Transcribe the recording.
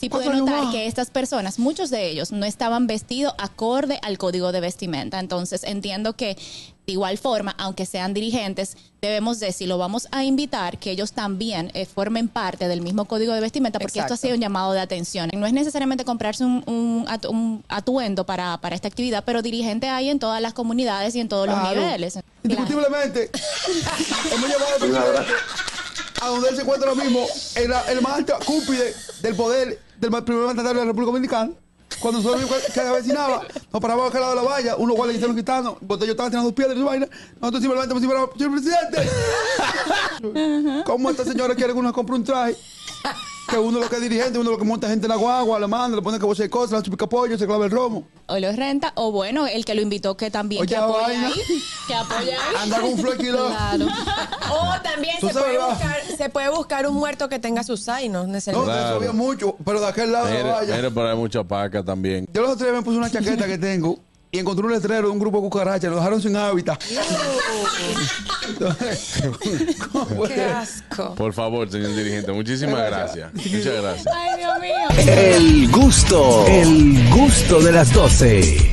sí pude notar que estas personas, muchos de ellos, no estaban vestidos acorde al código de vestimenta. Entonces entiendo que de igual forma, aunque sean dirigentes, debemos de, si lo vamos a invitar, que ellos también eh, formen parte del mismo código de vestimenta, porque esto ha sido un llamado de atención. No es necesariamente comprarse un, un, atuendo para, para, esta actividad, pero dirigente hay en todas las comunidades y en todos los niveles. Indiscutiblemente, hemos llevado a donde él se encuentra ahora mismo, en la, el más alto cúpide del poder del primer mandatario de la República Dominicana. Cuando nosotros se avecinaba, nos parábamos al lado de la valla, unos guardias hicieron quitando, porque yo estaba tirando piedras y vaina. Nosotros simplemente decimos, señor presidente, ¿cómo esta señora quiere que uno compre un traje? Que uno lo que es dirigente, uno lo que monta gente en la guagua, la manda, le pone que vos cosas, la chupica pollo, se clava el romo. O lo renta, o bueno, el que lo invitó que también que apoya ahí, que apoya ahí. Anda con un flequilo. Claro. O también se puede, buscar, se puede, buscar, un muerto que tenga sus ainos. No, claro. había mucho, pero de aquel lado mire, vaya. Mire, pero hay mucha paca también. Yo los otros días me puse una chaqueta que tengo y encontré un letrero de un grupo de cucarachas, lo dejaron sin hábitat. Qué asco. Por favor, señor dirigente, muchísimas gracias. Muchas gracias. Ay, Dios mío. El gusto, el gusto de las 12.